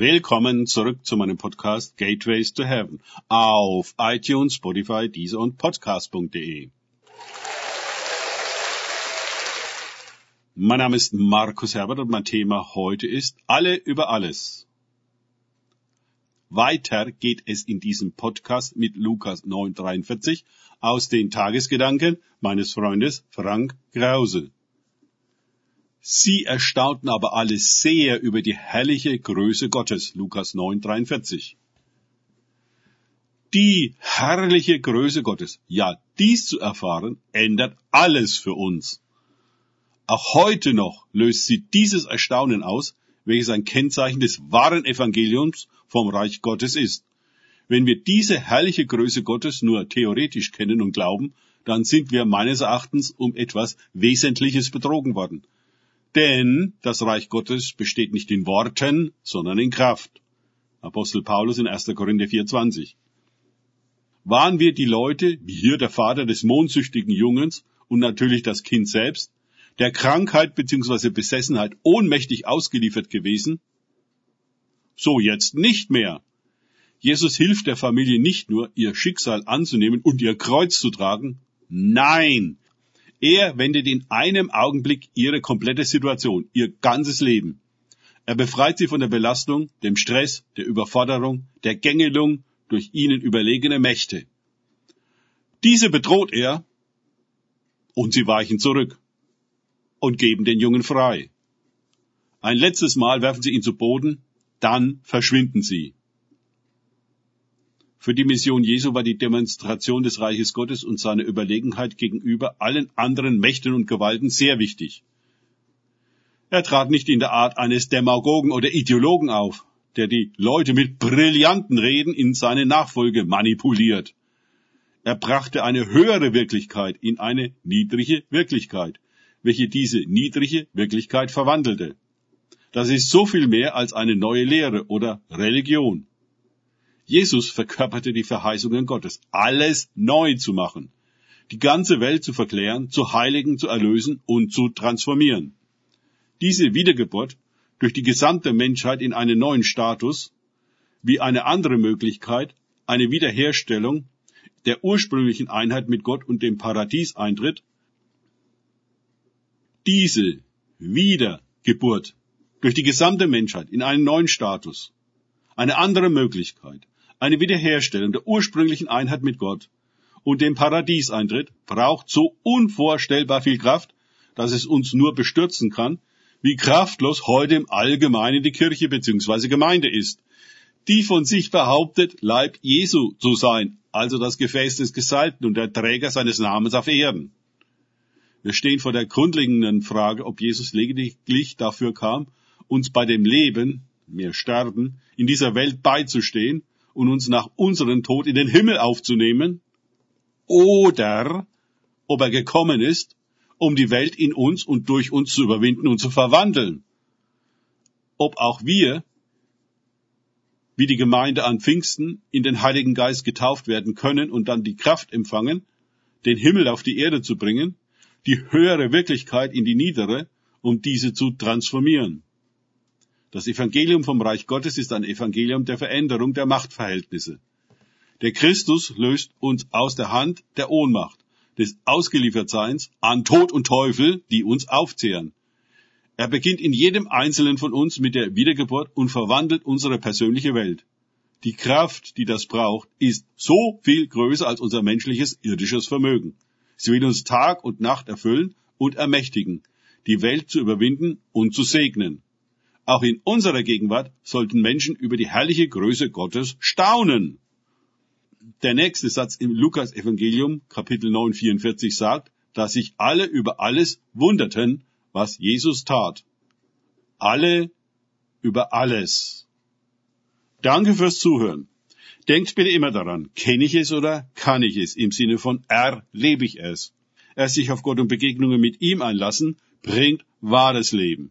Willkommen zurück zu meinem Podcast Gateways to Heaven auf iTunes, Spotify, Deezer und Podcast.de. Mein Name ist Markus Herbert und mein Thema heute ist Alle über alles. Weiter geht es in diesem Podcast mit Lukas 9,43 aus den Tagesgedanken meines Freundes Frank Krause. Sie erstaunten aber alle sehr über die herrliche Größe Gottes. Lukas 9,43. Die herrliche Größe Gottes. Ja, dies zu erfahren, ändert alles für uns. Auch heute noch löst sie dieses Erstaunen aus, welches ein Kennzeichen des wahren Evangeliums vom Reich Gottes ist. Wenn wir diese herrliche Größe Gottes nur theoretisch kennen und glauben, dann sind wir meines Erachtens um etwas Wesentliches betrogen worden. Denn das Reich Gottes besteht nicht in Worten, sondern in Kraft. Apostel Paulus in 1. Korinther 4,20. Waren wir die Leute, wie hier der Vater des mondsüchtigen Jungens und natürlich das Kind selbst, der Krankheit bzw. Besessenheit ohnmächtig ausgeliefert gewesen? So jetzt nicht mehr. Jesus hilft der Familie nicht nur, ihr Schicksal anzunehmen und ihr Kreuz zu tragen. Nein, er wendet in einem Augenblick ihre komplette Situation, ihr ganzes Leben. Er befreit sie von der Belastung, dem Stress, der Überforderung, der Gängelung durch ihnen überlegene Mächte. Diese bedroht er und sie weichen zurück und geben den Jungen frei. Ein letztes Mal werfen sie ihn zu Boden, dann verschwinden sie. Für die Mission Jesu war die Demonstration des Reiches Gottes und seine Überlegenheit gegenüber allen anderen Mächten und Gewalten sehr wichtig. Er trat nicht in der Art eines Demagogen oder Ideologen auf, der die Leute mit brillanten Reden in seine Nachfolge manipuliert. Er brachte eine höhere Wirklichkeit in eine niedrige Wirklichkeit, welche diese niedrige Wirklichkeit verwandelte. Das ist so viel mehr als eine neue Lehre oder Religion. Jesus verkörperte die Verheißungen Gottes, alles neu zu machen, die ganze Welt zu verklären, zu heiligen, zu erlösen und zu transformieren. Diese Wiedergeburt durch die gesamte Menschheit in einen neuen Status, wie eine andere Möglichkeit, eine Wiederherstellung der ursprünglichen Einheit mit Gott und dem Paradies eintritt, diese Wiedergeburt durch die gesamte Menschheit in einen neuen Status, eine andere Möglichkeit, eine Wiederherstellung der ursprünglichen Einheit mit Gott und dem Paradies eintritt, braucht so unvorstellbar viel Kraft, dass es uns nur bestürzen kann, wie kraftlos heute im Allgemeinen die Kirche bzw. Gemeinde ist, die von sich behauptet, Leib Jesu zu sein, also das Gefäß des Gesalbten und der Träger seines Namens auf Erden. Wir stehen vor der grundlegenden Frage, ob Jesus lediglich dafür kam, uns bei dem Leben, wir sterben, in dieser Welt beizustehen und uns nach unserem Tod in den Himmel aufzunehmen, oder ob er gekommen ist, um die Welt in uns und durch uns zu überwinden und zu verwandeln. Ob auch wir, wie die Gemeinde an Pfingsten, in den Heiligen Geist getauft werden können und dann die Kraft empfangen, den Himmel auf die Erde zu bringen, die höhere Wirklichkeit in die niedere, um diese zu transformieren. Das Evangelium vom Reich Gottes ist ein Evangelium der Veränderung der Machtverhältnisse. Der Christus löst uns aus der Hand der Ohnmacht, des Ausgeliefertseins an Tod und Teufel, die uns aufzehren. Er beginnt in jedem Einzelnen von uns mit der Wiedergeburt und verwandelt unsere persönliche Welt. Die Kraft, die das braucht, ist so viel größer als unser menschliches irdisches Vermögen. Sie will uns Tag und Nacht erfüllen und ermächtigen, die Welt zu überwinden und zu segnen. Auch in unserer Gegenwart sollten Menschen über die herrliche Größe Gottes staunen. Der nächste Satz im Lukas Evangelium Kapitel 9, 44 sagt, dass sich alle über alles wunderten, was Jesus tat. Alle über alles. Danke fürs Zuhören. Denkt bitte immer daran, kenne ich es oder kann ich es? Im Sinne von erlebe ich es. Erst sich auf Gott und Begegnungen mit ihm einlassen, bringt wahres Leben.